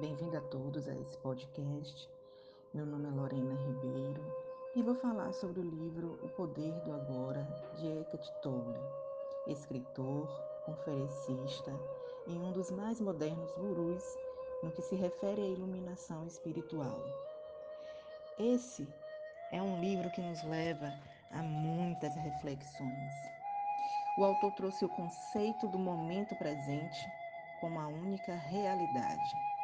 Bem-vindo a todos a esse podcast. Meu nome é Lorena Ribeiro e vou falar sobre o livro O Poder do Agora, de Eckhart Tolle, escritor, conferencista e um dos mais modernos gurus no que se refere à iluminação espiritual. Esse é um livro que nos leva a muitas reflexões. O autor trouxe o conceito do momento presente como a única realidade.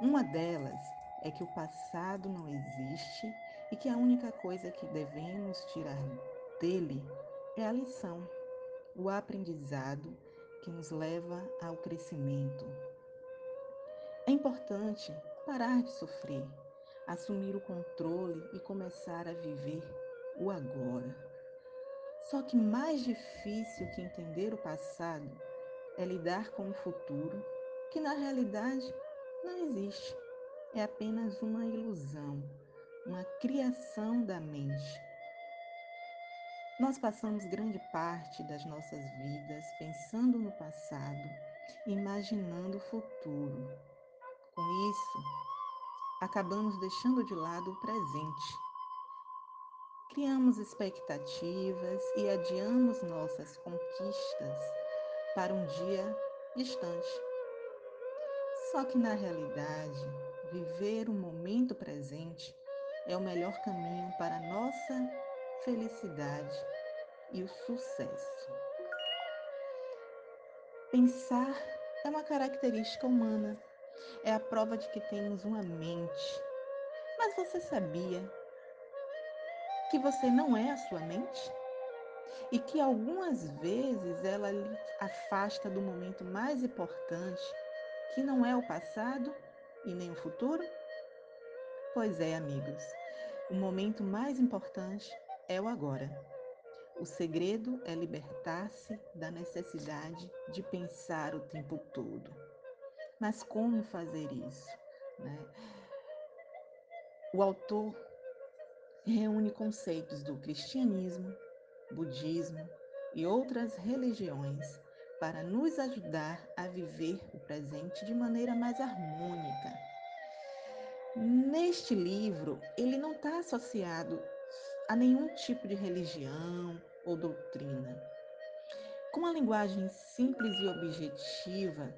Uma delas é que o passado não existe e que a única coisa que devemos tirar dele é a lição, o aprendizado que nos leva ao crescimento. É importante parar de sofrer, assumir o controle e começar a viver o agora. Só que mais difícil que entender o passado é lidar com o futuro, que na realidade não existe. É apenas uma ilusão, uma criação da mente. Nós passamos grande parte das nossas vidas pensando no passado, imaginando o futuro. Com isso, acabamos deixando de lado o presente. Criamos expectativas e adiamos nossas conquistas para um dia distante. Só que na realidade, viver o momento presente é o melhor caminho para a nossa felicidade e o sucesso. Pensar é uma característica humana, é a prova de que temos uma mente. Mas você sabia que você não é a sua mente? e que algumas vezes ela lhe afasta do momento mais importante, que não é o passado e nem o futuro? Pois é, amigos, o momento mais importante é o agora. O segredo é libertar-se da necessidade de pensar o tempo todo. Mas como fazer isso? Né? O autor reúne conceitos do cristianismo, budismo e outras religiões para nos ajudar a viver o presente de maneira mais harmônica. Neste livro, ele não está associado a nenhum tipo de religião ou doutrina. Com uma linguagem simples e objetiva,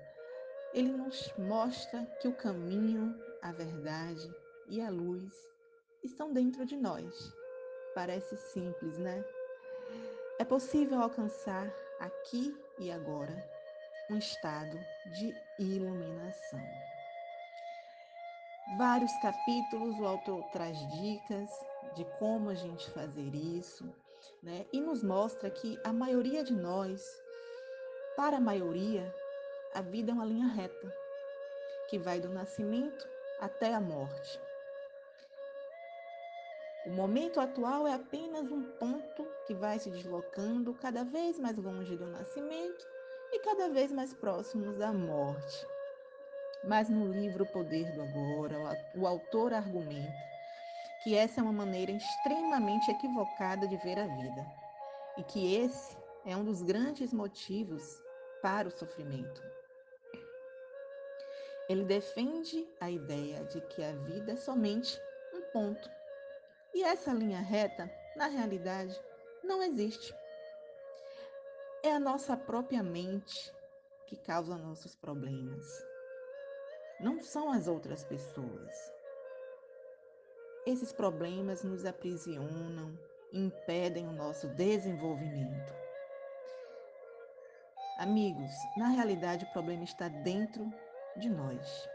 ele nos mostra que o caminho, a verdade e a luz estão dentro de nós. Parece simples, né? É possível alcançar aqui e agora um estado de iluminação. Vários capítulos o autor traz dicas de como a gente fazer isso, né? E nos mostra que a maioria de nós, para a maioria, a vida é uma linha reta que vai do nascimento até a morte. O momento atual é apenas um ponto que vai se deslocando cada vez mais longe do nascimento e cada vez mais próximos da morte. Mas no livro O Poder do Agora, o autor argumenta que essa é uma maneira extremamente equivocada de ver a vida e que esse é um dos grandes motivos para o sofrimento. Ele defende a ideia de que a vida é somente um ponto e essa linha reta, na realidade, não existe. É a nossa própria mente que causa nossos problemas. Não são as outras pessoas. Esses problemas nos aprisionam, impedem o nosso desenvolvimento. Amigos, na realidade o problema está dentro de nós.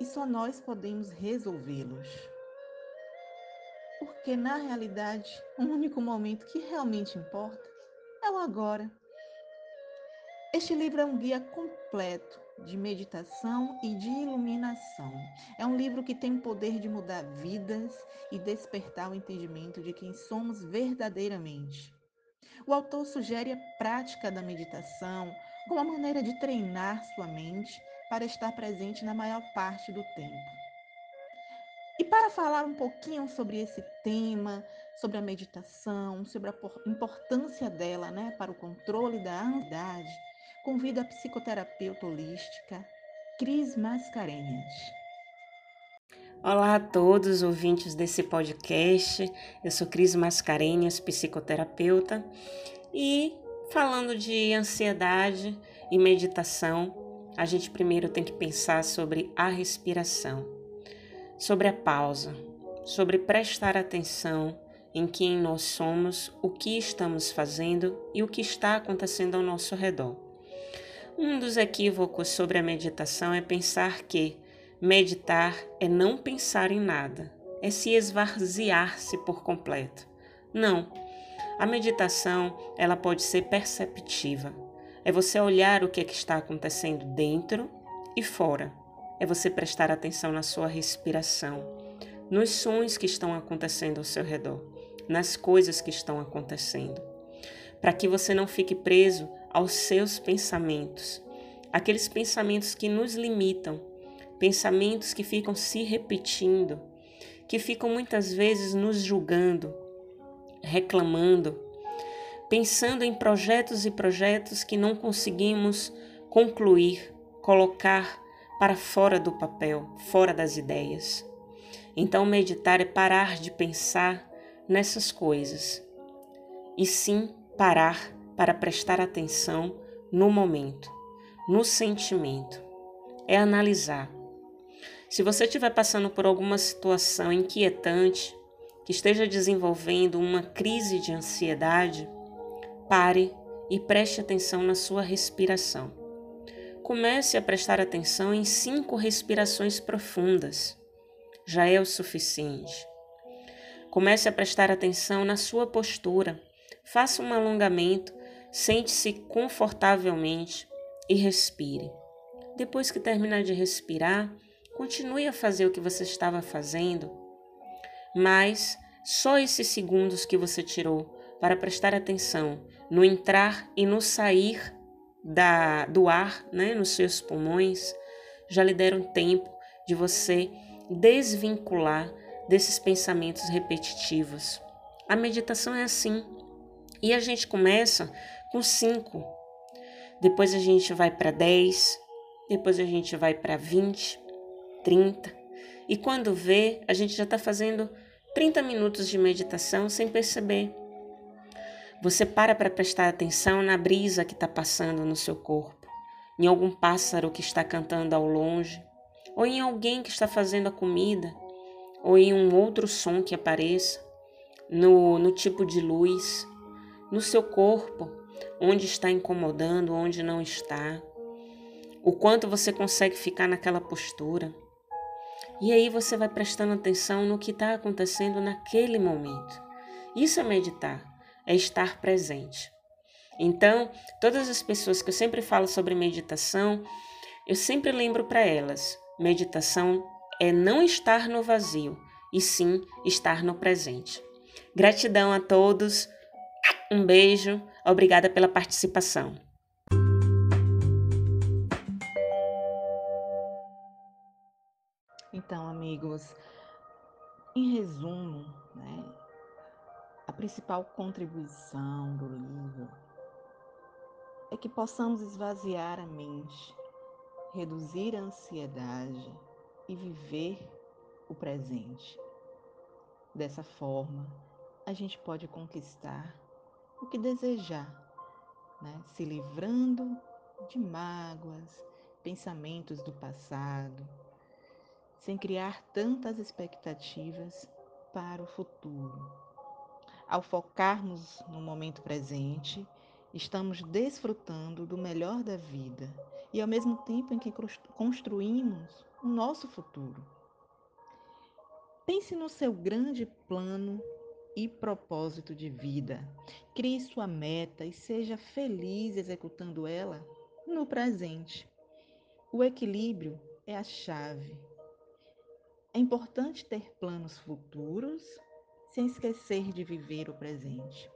E só nós podemos resolvê-los porque na realidade o único momento que realmente importa é o agora. Este livro é um guia completo de meditação e de iluminação. É um livro que tem o poder de mudar vidas e despertar o entendimento de quem somos verdadeiramente. O autor sugere a prática da meditação como uma maneira de treinar sua mente para estar presente na maior parte do tempo. E para falar um pouquinho sobre esse tema, sobre a meditação, sobre a importância dela né, para o controle da ansiedade, convido a psicoterapeuta holística Cris Mascarenhas. Olá a todos ouvintes desse podcast. Eu sou Cris Mascarenhas, psicoterapeuta, e falando de ansiedade e meditação, a gente primeiro tem que pensar sobre a respiração, sobre a pausa, sobre prestar atenção em quem nós somos, o que estamos fazendo e o que está acontecendo ao nosso redor. Um dos equívocos sobre a meditação é pensar que meditar é não pensar em nada, é se esvaziar-se por completo. Não. A meditação, ela pode ser perceptiva. É você olhar o que, é que está acontecendo dentro e fora. É você prestar atenção na sua respiração, nos sons que estão acontecendo ao seu redor, nas coisas que estão acontecendo. Para que você não fique preso aos seus pensamentos, aqueles pensamentos que nos limitam, pensamentos que ficam se repetindo, que ficam muitas vezes nos julgando, reclamando, pensando em projetos e projetos que não conseguimos concluir, colocar para fora do papel, fora das ideias. Então, meditar é parar de pensar nessas coisas e sim parar para prestar atenção no momento, no sentimento. É analisar. Se você estiver passando por alguma situação inquietante, que esteja desenvolvendo uma crise de ansiedade, pare e preste atenção na sua respiração. Comece a prestar atenção em cinco respirações profundas. Já é o suficiente. Comece a prestar atenção na sua postura. Faça um alongamento Sente-se confortavelmente e respire. Depois que terminar de respirar, continue a fazer o que você estava fazendo, mas só esses segundos que você tirou para prestar atenção no entrar e no sair da, do ar né, nos seus pulmões já lhe deram tempo de você desvincular desses pensamentos repetitivos. A meditação é assim. E a gente começa com 5. Depois a gente vai para 10, depois a gente vai para 20, 30. E quando vê, a gente já está fazendo 30 minutos de meditação sem perceber. Você para para prestar atenção na brisa que está passando no seu corpo, em algum pássaro que está cantando ao longe, ou em alguém que está fazendo a comida, ou em um outro som que apareça, no, no tipo de luz, no seu corpo, onde está incomodando, onde não está, o quanto você consegue ficar naquela postura. E aí você vai prestando atenção no que está acontecendo naquele momento. Isso é meditar, é estar presente. Então, todas as pessoas que eu sempre falo sobre meditação, eu sempre lembro para elas: meditação é não estar no vazio, e sim estar no presente. Gratidão a todos, um beijo Obrigada pela participação. Então, amigos, em resumo, né, principal contribuição do livro é que possamos esvaziar a mente, reduzir a ansiedade e viver o presente. Dessa forma, a gente pode conquistar o que desejar, né? se livrando de mágoas, pensamentos do passado, sem criar tantas expectativas para o futuro. Ao focarmos no momento presente, estamos desfrutando do melhor da vida e ao mesmo tempo em que construímos o nosso futuro. Pense no seu grande plano e propósito de vida. Crie sua meta e seja feliz executando ela no presente. O equilíbrio é a chave. É importante ter planos futuros sem esquecer de viver o presente.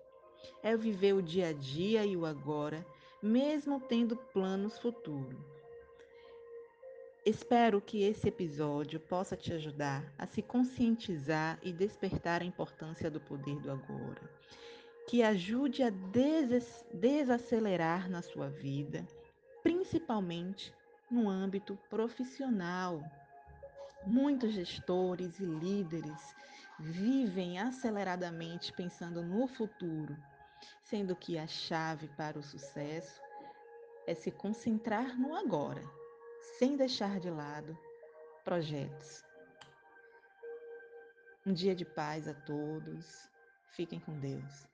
É viver o dia a dia e o agora, mesmo tendo planos futuros. Espero que esse episódio possa te ajudar a se conscientizar e despertar a importância do poder do agora, que ajude a des desacelerar na sua vida, principalmente no âmbito profissional. Muitos gestores e líderes vivem aceleradamente pensando no futuro, sendo que a chave para o sucesso é se concentrar no agora, sem deixar de lado projetos. Um dia de paz a todos. Fiquem com Deus.